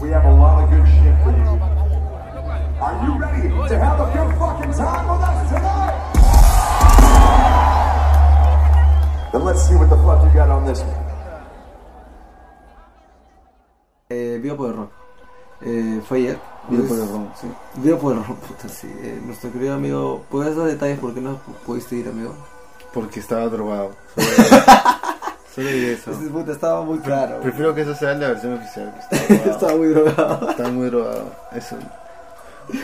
We have a lot of good shit for you. Are you ready to have a good fucking time with us tonight? Then let's see what the fuck you got on this one. Eh, Viva por el Rock. Eh, fue ayer. Viva Pues, por el Rock, sí. Viva por el Rock, puta, sí. Eh, nuestro querido amigo, ¿puedes dar detalles por qué no pudiste ir, amigo? Porque estaba drogado. Solo, solo diré eso. Ese puta estaba muy claro. Prefiero que eso sea la versión oficial. Estaba muy drogado. Estaba muy drogado. Eso.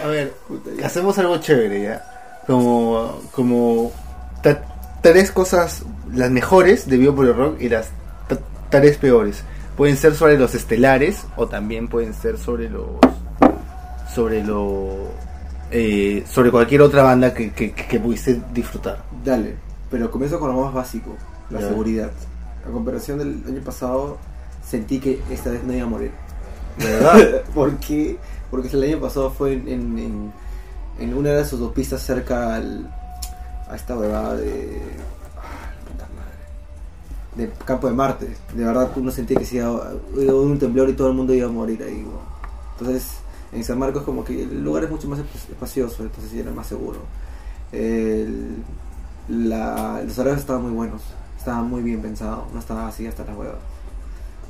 A ver, Puta, hacemos algo chévere ya. Como, como ta- tres cosas, las mejores de Vivo por el Rock y las ta- tres peores. Pueden ser sobre los estelares o también pueden ser sobre los sobre lo eh, sobre cualquier otra banda que, que, que pudiste disfrutar. Dale, pero comienzo con lo más básico, la seguridad. A comparación del año pasado, sentí que esta vez no iba a morir. ¿De verdad? ¿Por qué? Porque el año pasado fue en, en, en- en una de sus autopistas cerca al, a esta huevada de. ah, puta madre. De Campo de Marte. De verdad, uno sentía que si haber un temblor y todo el mundo iba a morir ahí. Entonces, en San Marcos, como que el lugar es mucho más esp- espacioso, entonces era más seguro. El- la- los horarios estaban muy buenos, estaban muy bien pensados, no estaba así hasta las huevas.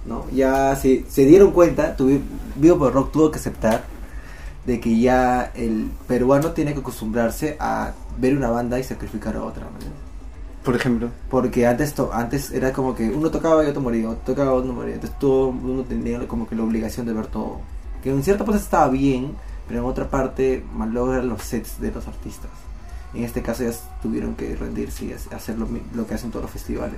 ¿no? Ya se, se dieron cuenta, Vivo por Rock tuvo que aceptar de que ya el peruano tiene que acostumbrarse a ver una banda y sacrificar a otra. ¿no? Por ejemplo. Porque antes to- antes era como que uno tocaba y otro moría, otro tocaba y otro moría. Entonces todo uno tenía como que la obligación de ver todo. Que en cierta parte estaba bien, pero en otra parte malogran los sets de los artistas. En este caso ya tuvieron que rendirse y hac- hacer lo, lo que hacen todos los festivales.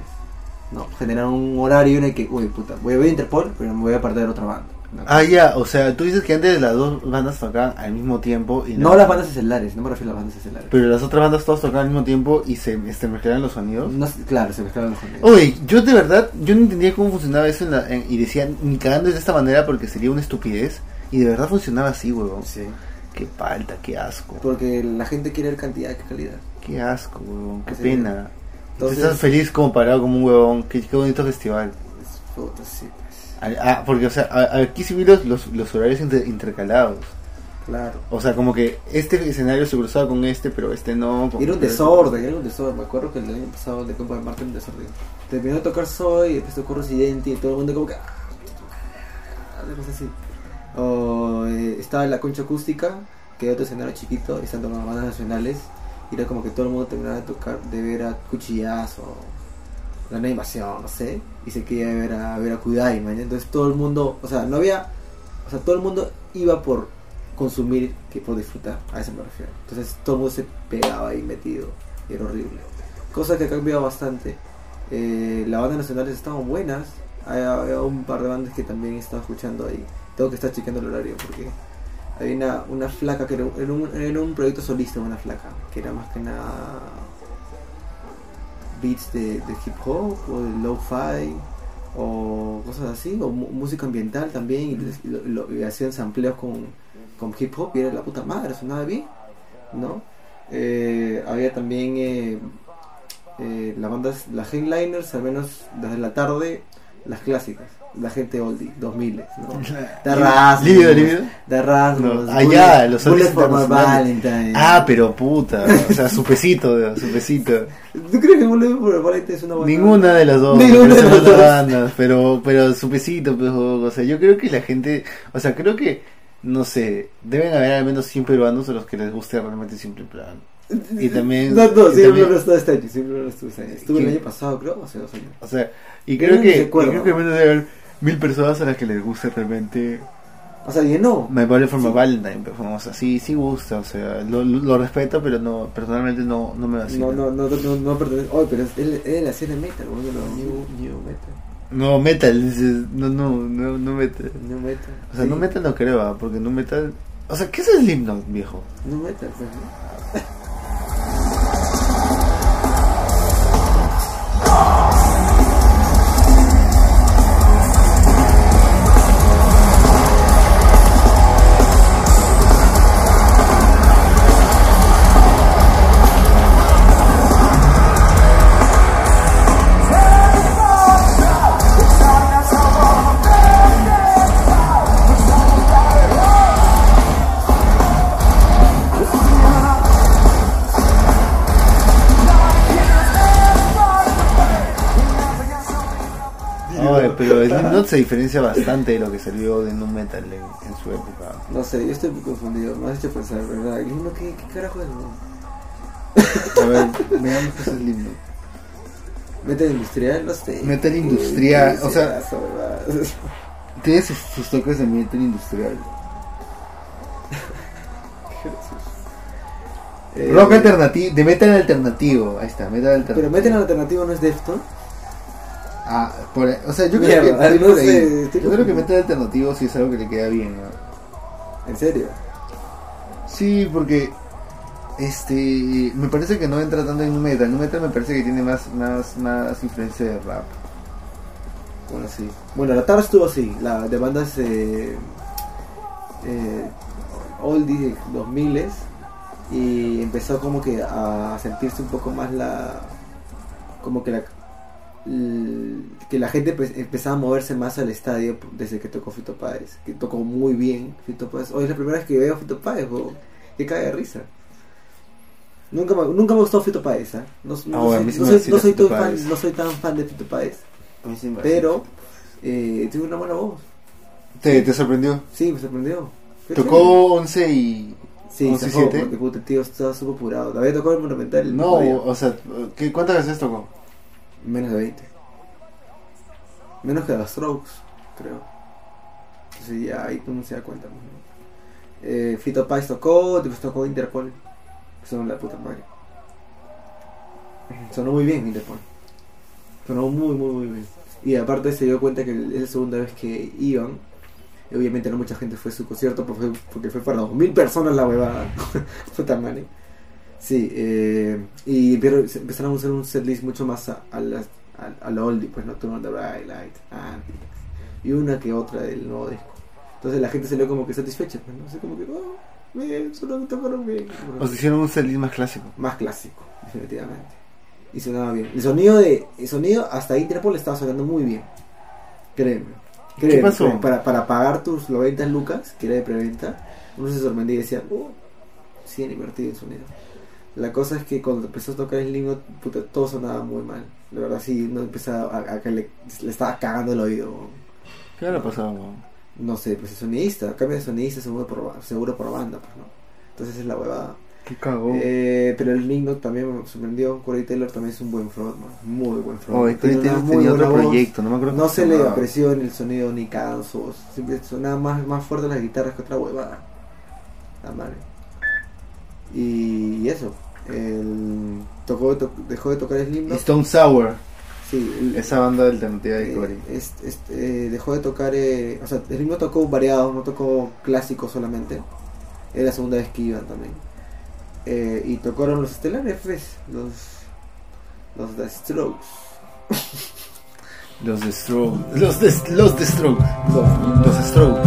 No, generar un horario en el que, uy, puta, voy a ver Interpol, pero me voy a perder otra banda. ¿no? Ah, ya, o sea, tú dices que antes las dos bandas tocaban al mismo tiempo y no las bandas estelares, no me refiero a las bandas estelares. Pero las otras bandas todas tocaban al mismo tiempo y se este, mezclaban los sonidos. No claro, se mezclaron los sonidos. Oye, yo de verdad, yo no entendía cómo funcionaba eso en la- en- y decía, ni cagando de esta manera porque sería una estupidez. Y de verdad funcionaba así, huevón. Sí. Qué palta, qué asco. Porque la gente quiere ver cantidad que calidad. Qué asco, huevón, qué pena. Entonces- Estás feliz como parado como un huevón. Qué, qué bonito festival. Es puta, sí, pues. Ah, ah, porque, o sea, aquí sí vi los, los, los horarios inter- intercalados. Claro. O sea, como que este escenario se cruzaba con este, pero este no. Era un desorden, era un desorden. Me acuerdo que el año pasado de Campo de Marte era un desorden. Terminó de tocar Soy, después tocó Residente y todo el mundo como que... ah, así. O eh, estaba la concha acústica, que otro escenario chiquito, y estando las bandas nacionales. Y era como que todo el mundo terminaba de tocar, de ver a Cuchillazo, la animación, no sé. Y se quería ver a, ver a Kudai. Entonces todo el mundo, o sea, no había... O sea, todo el mundo iba por consumir que por disfrutar, a eso me refiero. Entonces todo el mundo se pegaba ahí metido, y era horrible. Cosa que ha cambiado bastante. Eh, las bandas nacionales estaban buenas, hay, hay un par de bandas que también estado escuchando ahí. Tengo que estar chequeando el horario porque había una, una flaca que era, un, era un proyecto solista, una flaca, que era más que nada beats de, de hip hop o de lo-fi o cosas así, o música ambiental también, y, lo- lo- hacían sampleos con, con hip hop y era la puta madre, sonaba bien, ¿no? Eh, había también eh, eh, las bandas, las headliners, al menos desde la tarde, las clásicas, la gente oldie, 2000, ¿no? The Rasmus, ¿Lívido, lívido? The Rasmus, No, allá, los Bullet for my. Valentine. Ah, pero puta. O sea, su pesito, su pesito. ¿Tú crees que Bullet for Valentine es una buena Ninguna de las dos. Ninguna de las dos. bandas, pero, pero su pesito, pues, o sea, yo creo que la gente, o sea, creo que, no sé, deben haber al menos 100 peruanos a los que les guste realmente Simple Plan. Y también, No, no, siempre también- no estuve este año, siempre no estuve este año. Estuve el año pasado, creo, o hace dos años. o sea, y creo que, y creo que menos debe haber mil personas a las que les guste realmente O sea, llenó. My Body for My Sí. Valentine, pues, o sea, sí, sí gusta, o sea, lo, lo, lo respeto, pero no, personalmente no, no me vacila. No, no, no, no, no pertenece. Oye, pero es, es de la escena metal, boludo. no, New, new metal. No, metal, dices, no, no, no, no metal. New metal. O sea, Sí. no metal no creo, ah, porque no metal... O sea, ¿qué es Slipknot, viejo? New metal, pues, ¿no? Oye, pero Slipknot se diferencia bastante de lo que salió de Nu Metal en, en su época. No sé, yo estoy muy confundido. Me has hecho pensar, ¿verdad? Himno, ¿qué, qué carajo es? no? A ver, veamos qué es Slipknot. Metal industrial, no sé. Metal industrial, ¿Qué o sea- verdad? Tiene sus, sus toques de metal industrial. Eh, Rock alternativo, de metal alternativo. Ahí está, metal alternativo. Pero Metal alternativo no es Defton. Ah, por o sea, yo creo Mierda, que, no por ahí. sé, estoy yo creo que metal alternativo sí es algo que le queda bien. ¿no? En serio. Sí, porque este me parece que no entra tanto en nu metal. Nu metal me parece que tiene más más más influencia de rap. Bueno, sí. Bueno, la tarde estuvo así, la de bandas eh, eh, oldie 2000 y empezó como que a sentirse un poco más la como que la que la gente empe- empezaba a moverse más al estadio desde que tocó Fito Páez, que tocó muy bien Fito Páez. Hoy es la primera vez que veo a Fito Páez, que cae de risa. Nunca me, nunca me gustó Fito Páez, ¿ah? no, no Ah, bueno, soy, no soy- no soy Fito tan fan, no soy tan fan de Fito Páez. Sí Pero eh, tiene una buena voz. ¿Te, te sorprendió? Sí, me sorprendió. Qué Tocó 11 y. Sí, 11 se y fue 7. porque puta, el tío estaba súper apurado. Había tocado el Monumental el No, o sea, ¿qué, ¿cuántas veces tocó? Menos de 20. Menos que las Strokes, creo. Entonces ya ahí uno se da cuenta. ¿no? Eh, Fito Páez tocó, después tocó Interpol. Que son la puta madre. Sonó muy bien Interpol. Sonó muy, muy, muy bien. Y aparte se dio cuenta que es la segunda vez que iban. Obviamente no mucha gente fue a su concierto porque fue, porque fue para 2.000 personas la huevada. Puta madre. Sí, eh, y pero se empezaron a usar un setlist mucho más a, a la, a, a la oldie, pues no Turn on the Bright Light, Antics, y una que otra del nuevo disco. Entonces la gente salió como que satisfecha, pues no como que, oh, bien, solo tocaron bien. O sea, hicieron un setlist más clásico. Más clásico, definitivamente. Y sonaba bien. El sonido de, el sonido hasta Interpol estaba sonando muy bien. Créeme. Créeme, pasó? créeme. Para, para pagar tus 90 lucas, que era de preventa, uno se sorprendía y decía, oh, sí, han invertido en sonido. La cosa es que cuando empezó a tocar el himno, puta, todo sonaba muy mal. La verdad, sí, no empezaba a, a que le, le estaba cagando el oído. ¿Qué le pasaba? No sé, pues es sonidista, cambia de sonidista seguro por, seguro por banda, pues no. Entonces es la huevada. ¿Qué cagó? Eh, pero el Lingno también me sorprendió. Corey Taylor también es un buen frontman, muy buen frontman. Tiene una tenía otro voz. proyecto, no me acuerdo No se le apreció en el sonido ni voz. Siempre sonaba más, más fuerte las guitarras que otra huevada. La madre. Y eso. El, tocó, to- dejó de tocar Slipknot. Stone Sour, Sí, el- esa banda alternativa de eh, Corey. eh, dejó de tocar, eh, o sea, el ritmo tocó variado, no tocó clásico solamente. Era la segunda vez que iban también. Eh, y tocaron los estelares, pues, los, los The Strokes. Los The Strokes. Los The, los The Strokes. Los- Los Strokes.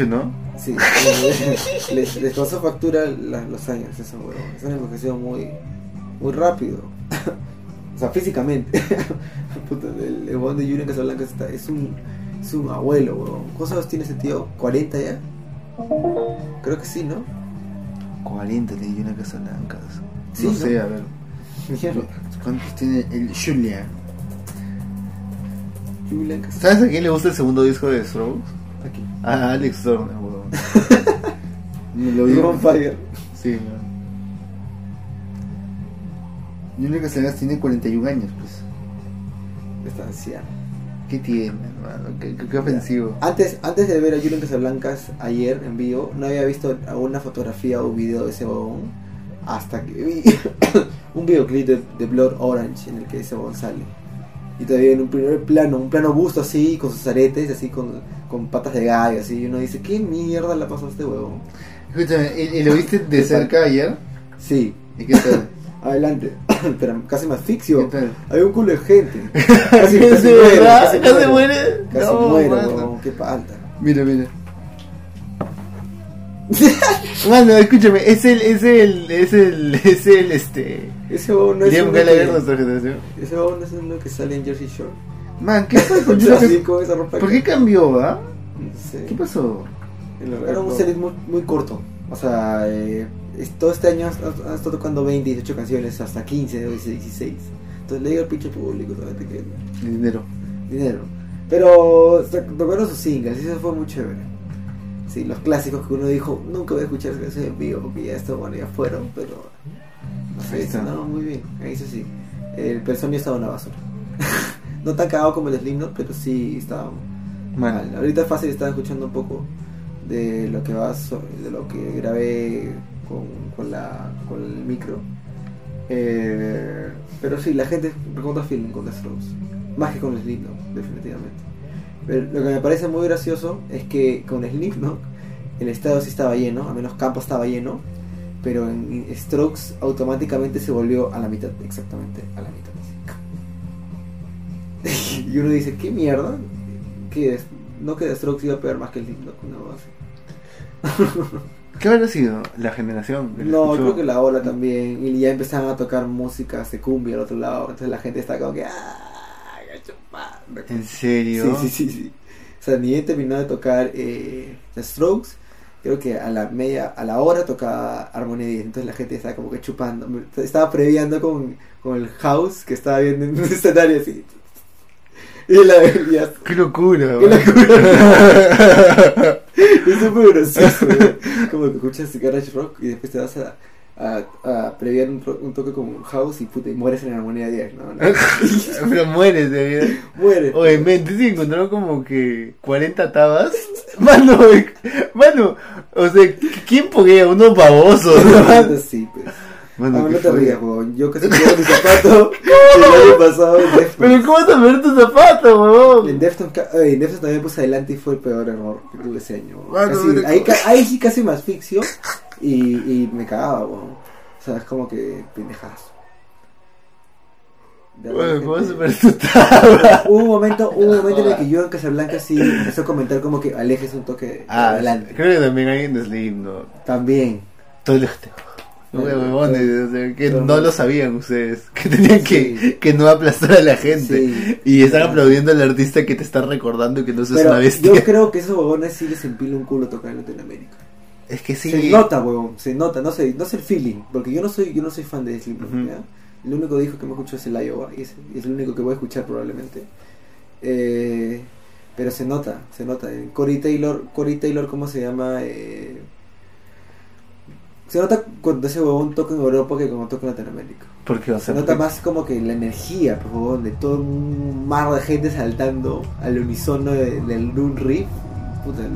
¿No? Sí, les, les pasó factura la- los años, esos huevones. Se han envejecido muy, muy rápido. o sea, físicamente. Puta, el, el huevón de Julian Casablanca está, es un, es un abuelo, huevón. ¿Cuántos años tiene ese tío? ¿40 ya? Creo que sí, ¿no? 40 tenía una casa blancas. Sí, no ¿no? sé, a ver. Mierda. ¿Cuántos tiene el Julia? Casablanca. ¿Sabes a quién le gusta el segundo disco de Strokes? Aquí. A Alex Turner, weón. Me lo digo. Fire. Sí, Julia Castellanos tiene 41 años, pues. Está anciano. ¿Qué tiene, hermano? ¿Qué, qué, qué ofensivo? Antes, antes de ver a Julian Casablancas ayer en vivo, no había visto alguna fotografía o video de ese huevón hasta que vi un videoclip de, de Blood Orange en el que ese huevón sale. Y todavía en un primer plano, un plano busto así, con sus aretes, así con, con patas de gallo, así. Y uno dice, ¿qué mierda le pasó a este huevón? Escúchame, ¿y, y lo viste de cerca ayer? Sí, ¿Y qué tal? adelante. Pero casi me asfixio. ¿Qué tal? Había un culo de gente. Casi, ¿Es casi verdad? casi ¿Ya se muero. muere? Casi No, huevón, qué falta. Mira, mira. Mano, escúchame, es el, es el, es el, es el, este... Ese huevón no es Liam uno que, nuestra generación. Ese huevón no es uno que sale en Jersey Shore. Man, ¿qué fue con esa ropa ¿Por que- qué cambió? No sé. ¿Qué pasó? Era un setlist muy, muy corto. O sea, eh, es- todo este año ha estado tocando 20, 18 canciones, hasta 15, o 16. Entonces le digo al pinche público solamente que Dinero. dinero. Pero tocaron sus singles y eso fue muy chévere. Sí, los clásicos que uno dijo, nunca voy a escuchar canción en vivo porque ya está bueno, ya fueron, pero Ahí está. no, muy bien, ahí sí sí. El personaje estaba una basura. no tan cagado como el Slipknot, pero sí estaba Mal. mal. Ahorita es fácil estar escuchando un poco de lo que va de lo que grabé con, con la con el micro. Eh, pero sí, la gente recuerda feeling con The Strokes, más que con Slipknot, definitivamente. Pero lo que me parece muy gracioso es que con Slipknot el estadio sí estaba lleno, al menos campo estaba lleno, pero en Strokes automáticamente se volvió a la mitad, exactamente a la mitad. y uno dice, ¿qué mierda? ¿Qué es? No que Strokes iba a pegar más que el Slipknot, no. ¿Qué habrá sido? La generación. que No, escuchó. creo que la ola también. Y ya empezaban a tocar música de cumbia al otro lado. Entonces la gente está como que. ¡Ah! gacho, pa". ¿En serio? Sí, sí, sí, sí. O sea, ni bien terminó de tocar eh, The Strokes. Creo que a la media, a la hora tocaba Armonía 10. Entonces la gente estaba como que chupando. Estaba previando con, con el house que estaba viendo en un escenario así. Y la ya, ¡Qué locura! Qué man. locura. Es muy gracioso. Como que escuchas garage rock y después te vas a, a, a previar un, un toque como house y puta, y mueres en armonía 10, ¿no? no. Pero mueres de. Mueres. Oye, men, ¿tú sí encontraron como que 40 tabas? Mano, mano, o sea, ¿quién poguea? Unos babosos. Mano, sí, pues. Mano, Ah, no te rías, weón. Yo casi pierdo mi zapato el año pasado en. Pero ¿cómo vas a ver tu zapato, huevón? En Deftones, ca- eh, en Deftones también puse adelante y fue el peor error que tuve ese año. weón. Mano, Casi- ahí, ahí sí casi me asfixio y, y me cagaba, weón. O sea, es como que pendejazo. De verdad, Bueno, ¿cómo vas a gente- ver tu tabla? Hubo un momento, hubo un momento en el que yo en Casablanca sí empezó a comentar como que alejes un toque Ah, adelante. creo que también hay en Slim, ¿no? También. Todo el huevones, que no lo sabían ustedes, que tenían que, Sí. que no aplastar a la gente Sí. y están aplaudiendo al artista que te está recordando que no seas Pero una bestia. yo creo que esos huevones sí les empila un culo tocar en Latinoamérica. Es que sí. Se nota, huevón, se nota, no sé, no sé el feeling, porque yo no soy, yo no soy fan de Ujú. ¿ya? El único disco que me escucho es el Iowa y es, el único que voy a escuchar probablemente. Eh, pero se nota, se nota. Eh, Corey Taylor, Corey Taylor, ¿cómo se llama? Eh, se nota cuando ese huevón toca en Europa que cuando toca en Latinoamérica. Porque, o Se nota porque- más como que la energía, por favor, de todo un mar de gente saltando al unísono de, del de un riff. Puta, el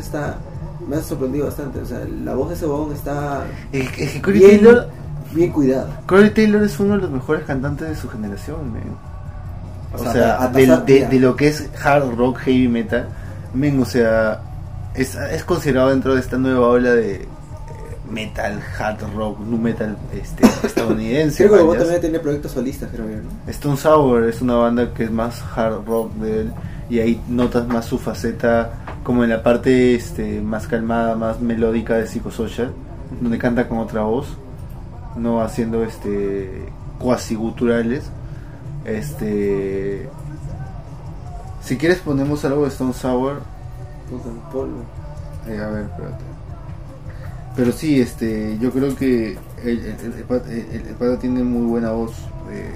está, me ha sorprendido bastante. O sea, la voz de ese huevón está Es que- es que Corey bien, Taylor, bien cuidada. Corey Taylor es uno de los mejores cantantes de su generación, man. O, O sea, pasar- de, lo que es hard rock, heavy metal, men, o sea, es, es considerado dentro de esta nueva ola de eh, metal, hard rock, nu metal este, estadounidense. Creo que ¿vayas? también tiene proyectos solistas, creo yo, ¿no? Stone Sour es una banda que es más hard rock de él y ahí notas más su faceta como en la parte este más calmada, más melódica de Psychosocial, donde canta con otra voz, no haciendo este cuasi guturales. Este si quieres ponemos algo de Stone Sour, Puta, en polvo. eh, a ver, espérate. Pero sí, este, yo creo que el, el, tiene muy buena voz. eh,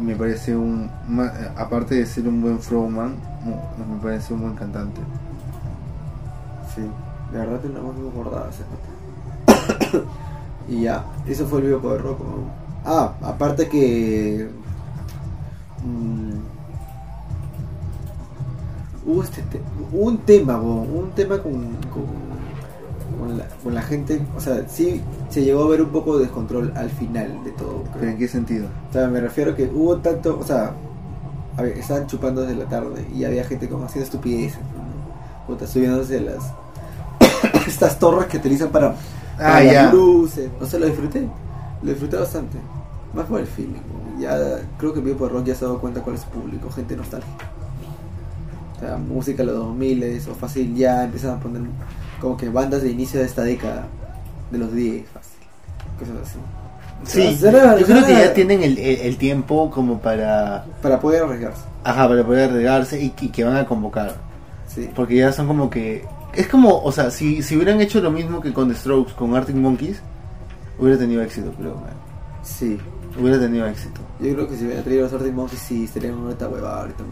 me parece un. ma- aparte de ser un buen frontman, me parece un buen cantante. Sí, de verdad tiene una voz muy bordada ese pata. y ya, eso fue el video por rock. Ah, aparte que. mm, hubo, este te- un tema, bo, un tema con, con, con la, con la gente. O sea, sí se llegó a ver un poco de descontrol al final de todo. creo. ¿Pero en qué sentido? O sea, me refiero que hubo tanto, o sea, a estaban chupando desde la tarde y había gente como haciendo estupideces, ¿no? Puta, subiéndose las estas torres que utilizan para, para Ah, las ya. luces. No sé, lo disfruté, lo disfruté bastante. Más por el feeling. Ya creo que Vivo por Rock ya se ha dado cuenta cuál es su público, gente nostálgica. O sea, música de los 2000 o fácil ya empiezan a poner como que bandas de inicio de esta década, de los 10, fácil. Cosas así. Sí, yo creo que ya tienen el, el- el tiempo como para. Para poder arriesgarse. Ajá, para poder regarse y, y que van a convocar. Sí. Porque ya son como que. Es como, o sea, si, si hubieran hecho lo mismo que con The Strokes, con Arctic Monkeys, hubiera tenido éxito, creo, man. Sí. Hubiera tenido éxito. Yo creo que si hubiera traído los Arctic Monkeys sí estarían en una huevada ahorita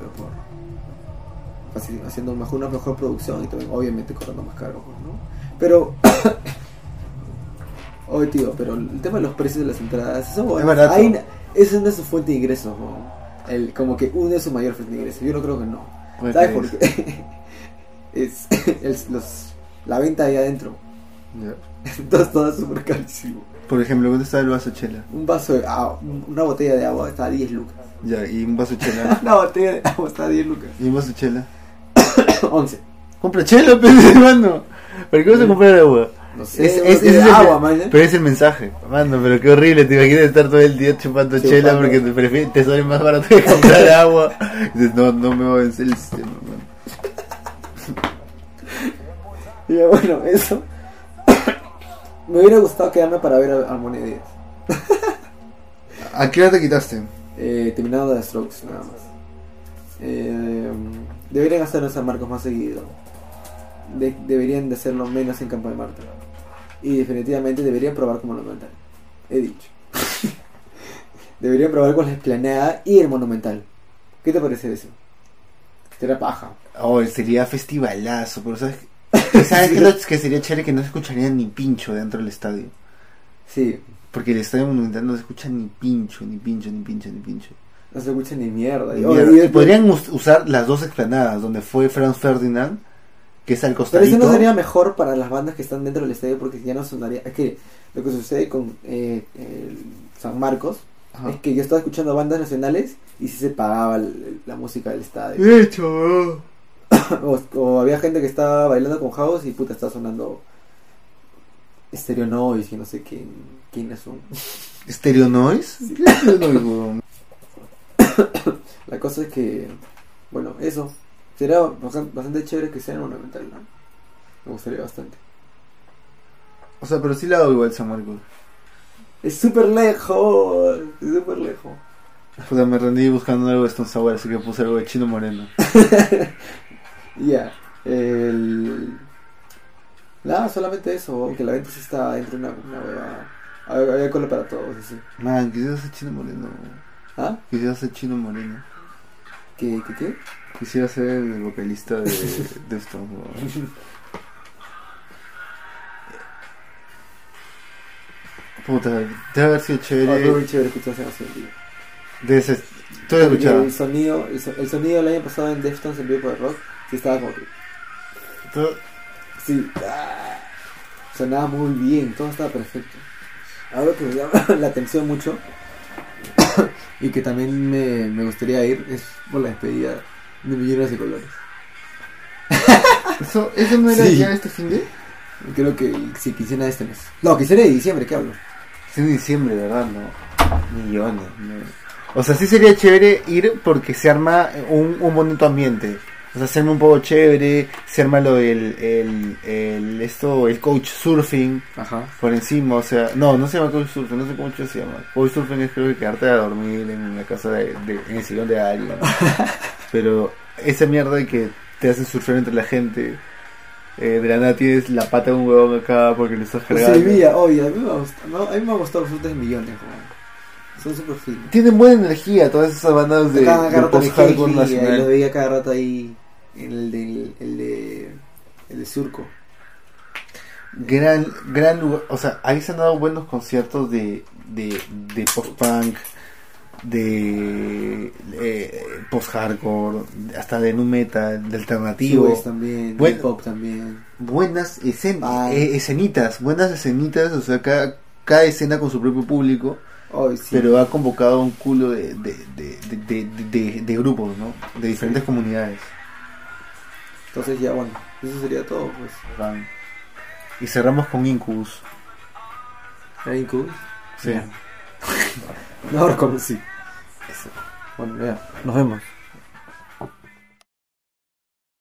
así, haciendo mejor, una mejor producción y también obviamente cobrando más caro, pues, ¿no? Pero Oye tío, pero el tema de los precios de las entradas, eso Es ahí na- esa no es su fuente de ingresos, ¿no? El, como que uno es su mayor fuente de ingresos. Yo no creo que no. ¿Sabes por qué? es, es los, la venta ahí adentro. Entonces todo es súper carísimo. Por ejemplo, ¿dónde está el vaso de chela? Un vaso de agua, una botella de agua está a 10 lucas. Ya, y un vaso de chela. Una botella de agua está a 10 lucas. y un vaso de chela. 11. Compra chela, pues, hermano. ¿Para qué vas a comprar agua? No sé, Es- es- es el- agua, man. ¿eh? Pero es el mensaje. Mano, pero qué horrible. Te imaginas estar todo el día chupando Chupando. chela porque te, prefieres, te sale más barato que comprar agua. Dices, no, no me va a vencer Y ya, bueno, eso. Me hubiera gustado quedarme para ver a Armonía Díaz. ¿A qué hora te quitaste? Eh, terminado de Strokes, nada más. Eh, deberían hacerlo en San Marcos más seguido. De- deberían de hacerlo menos en Campo de Marte. Y definitivamente deberían probar como Monumental. He dicho. deberían probar con la esplanada y el Monumental. ¿Qué te parece eso? Será paja. Oh, sería festivalazo, pero ¿sabes? ¿Sabes qué, lo- que sería chévere que no se escucharía ni pincho dentro del estadio? Sí, Porque el estadio monumental no se escucha ni pincho, ni pincho, ni pincho, ni pincho. no se escucha ni mierda. Y- mira, y- podrían us- usar las dos explanadas, donde fue Franz Ferdinand, que es al Pero costadito. eso no sería mejor para las bandas que están dentro del estadio porque ya no sonaría. Es que lo que sucede con eh, el San Marcos Ajá. es que yo estaba escuchando bandas nacionales y sí se pagaba la música del estadio. De hecho, o, o había gente que estaba bailando con house y puta estaba sonando Stereo Noise y no sé quién, quiénes son. ¿Stereo Noise? La cosa es que, bueno, eso. Sería bastante, chévere que sea en Monumental, ¿no? Me gustaría bastante. O sea, pero sí la hago igual San Marcos. Es súper lejos, es súper lejos. Puta, me rendí buscando algo de Stone Sour, así que puse algo de Chino Moreno. Ya, el... Nada, solamente eso, que la venta sí está dentro de una, una hueva. Había, cola para todos, así. Man, quisiera ser Chino Moreno. ¿Ah? Quisiera ser Chino Moreno. ¿Qué, qué, qué? Quisiera ser el vocalista de, de Stone weón. Puta, debe haber sido chévere. muy chévere escuchar esa canción, tío. De ese, Porque escuchado. El sonido, el, so- el sonido del año pasado en Deftones en vivo por el rock, sí estaba como que... Sí, ah, sonaba muy bien, todo estaba perfecto. Algo que me llama la atención mucho y que también me, me gustaría ir es por la despedida de Millones de Colores. ¿Eso, ¿Eso no era Sí. ya este fin de? Creo que si quisiera este mes. No, quisiera de diciembre, ¿qué hablo? Es en diciembre, ¿verdad? No. Millones. no. O sea, sí sería chévere ir porque se arma un, un bonito ambiente. O sea, se arma un poco chévere, se arma lo del el, el, esto, el coach surfing Ajá. por encima, o sea, no, no se llama coach surfing, no sé cómo se llama. Coach surfing es creo que quedarte a dormir en la casa de, de- en el sillón de alguien. Pero esa mierda de que te hacen surfear entre la gente, eh, de la nada tienes la pata de un huevón acá porque le estás cargando. Sí, mira, oye, a mí me ha gustado, no, a mí me ha gustado los millones. Son super finos. Tienen buena energía todas esas bandas de, Cada de y lo nacional. veía cada rato ahí el de, el de, el de Surco. Gran, gran lugar. O sea, ahí se han dado buenos conciertos de, de, de post-punk, de eh, post-hardcore, hasta de nu metal, de alternativo. También, Bueno. hip hop también. buenas escen- Ah. eh, escenitas, buenas escenitas, o sea, cada, cada escena con su propio público, sí. pero ha convocado un culo de, de, de, de, de- de- de grupos, ¿no? De diferentes comunidades. Entonces ya, bueno, eso sería todo, pues. Y cerramos con Incubus. ¿Era Incubus? Sí. No lo conocí. Bueno, ya, nos vemos.